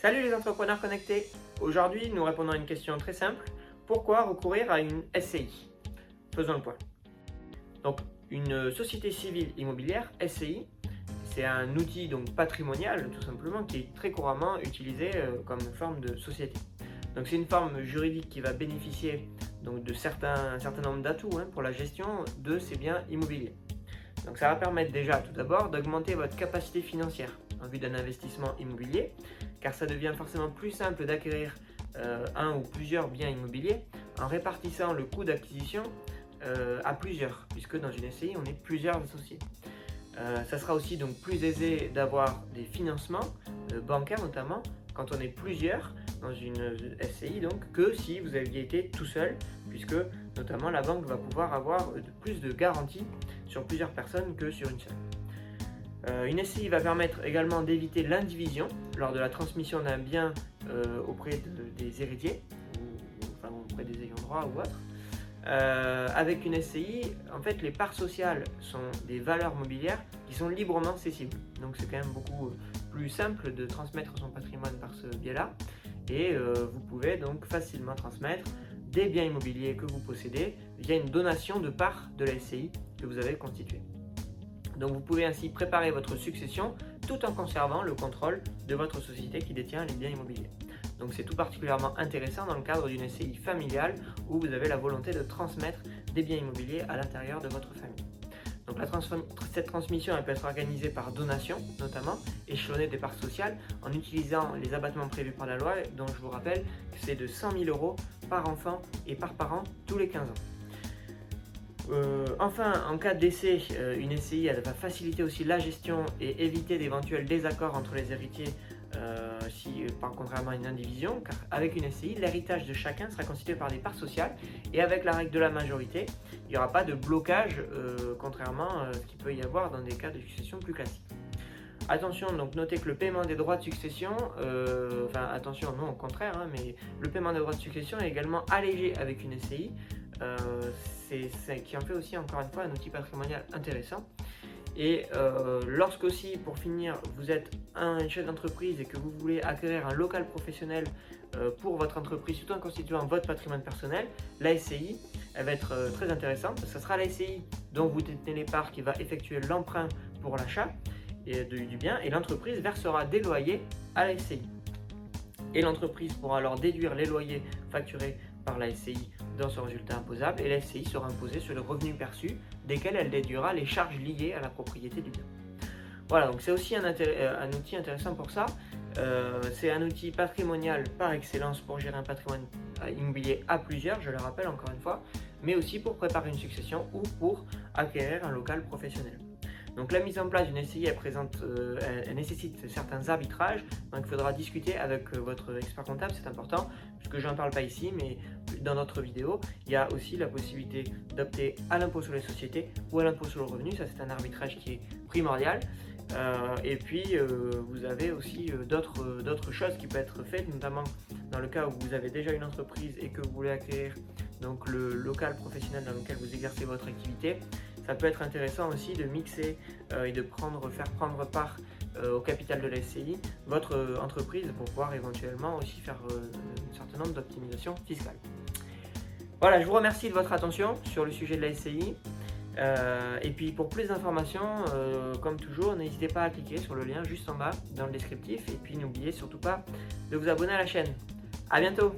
Salut les entrepreneurs connectés Aujourd'hui, nous répondons à une question très simple. Pourquoi recourir à une SCI Faisons le point. Donc, une société civile immobilière, SCI, c'est un outil donc patrimonial tout simplement qui est très couramment utilisé euh, comme forme de société. Donc c'est une forme juridique qui va bénéficier donc, de certains, un certain nombre d'atouts hein, pour la gestion de ces biens immobiliers. Donc ça va permettre déjà tout d'abord d'augmenter votre capacité financière en vue d'un investissement immobilier, car ça devient forcément plus simple d'acquérir euh, un ou plusieurs biens immobiliers en répartissant le coût d'acquisition euh, à plusieurs, puisque dans une SCI, on est plusieurs associés. Euh, ça sera aussi donc plus aisé d'avoir des financements bancaires notamment quand on est plusieurs dans une SCI donc que si vous aviez été tout seul puisque notamment la banque va pouvoir avoir plus de garanties sur plusieurs personnes que sur une seule. Euh, une SCI va permettre également d'éviter l'indivision lors de la transmission d'un bien euh, auprès des héritiers, ou enfin, auprès des ayants droit ou autres. Euh, avec une SCI, en fait, les parts sociales sont des valeurs mobilières qui sont librement cessibles. Donc, c'est quand même beaucoup plus simple de transmettre son patrimoine par ce biais-là. Et vous pouvez donc facilement transmettre des biens immobiliers que vous possédez via une donation de parts de la SCI que vous avez constituée. Donc vous pouvez ainsi préparer votre succession tout en conservant le contrôle de votre société qui détient les biens immobiliers. Donc c'est tout particulièrement intéressant dans le cadre d'une SCI familiale où vous avez la volonté de transmettre des biens immobiliers à l'intérieur de votre famille. Donc cette transmission peut être organisée par donation notamment, échelonnée des parts sociales en utilisant les abattements prévus par la loi dont je vous rappelle que c'est de 100 000 euros par enfant et par parent tous les 15 ans. Euh, enfin, en cas de décès, euh, une SCI va faciliter aussi la gestion et éviter d'éventuels désaccords entre les héritiers euh, si, par contrairement à une indivision, car avec une SCI, l'héritage de chacun sera constitué par des parts sociales et avec la règle de la majorité, il n'y aura pas de blocage, contrairement à ce qu'il peut y avoir dans des cas de succession plus classiques. Attention, donc notez que le paiement des droits de succession, enfin attention, non au contraire, hein, mais le paiement des droits de succession est également allégé avec une SCI, c'est qui en fait aussi encore une fois un outil patrimonial intéressant. Et euh, lorsque aussi, pour finir, vous êtes un chef d'entreprise et que vous voulez acquérir un local professionnel euh, pour votre entreprise tout en constituant votre patrimoine personnel, la SCI, elle va être euh, très intéressante. Ce sera la SCI dont vous détenez les parts qui va effectuer l'emprunt pour l'achat du bien et l'entreprise versera des loyers à la SCI. Et l'entreprise pourra alors déduire les loyers facturés par la SCI dans son résultat imposable et la SCI sera imposée sur le revenu perçu desquels elle déduira les charges liées à la propriété du bien. Voilà, donc c'est aussi un, euh, outil intéressant pour ça. Euh, c'est un outil patrimonial par excellence pour gérer un patrimoine immobilier à plusieurs, je le rappelle encore une fois, mais aussi pour préparer une succession ou pour acquérir un local professionnel. Donc la mise en place d'une SCI, euh, elle, nécessite certains arbitrages, donc il faudra discuter avec euh, votre expert comptable, c'est important, puisque je n'en parle pas ici, mais dans notre vidéo, il y a aussi la possibilité d'opter à l'impôt sur les sociétés ou à l'impôt sur le revenu, ça c'est un arbitrage qui est primordial. Euh, et puis vous avez aussi d'autres choses qui peuvent être faites, notamment dans le cas où vous avez déjà une entreprise et que vous voulez acquérir donc le local professionnel dans lequel vous exercez votre activité ça peut être intéressant aussi de mixer euh, et de prendre, faire prendre part euh, au capital de la SCI votre euh, entreprise pour pouvoir éventuellement aussi faire un certain nombre d'optimisations fiscales. Voilà, je vous remercie de votre attention sur le sujet de la SCI. et puis pour plus d'informations, comme toujours, n'hésitez pas à cliquer sur le lien juste en bas dans le descriptif. Et puis n'oubliez surtout pas de vous abonner à la chaîne. A bientôt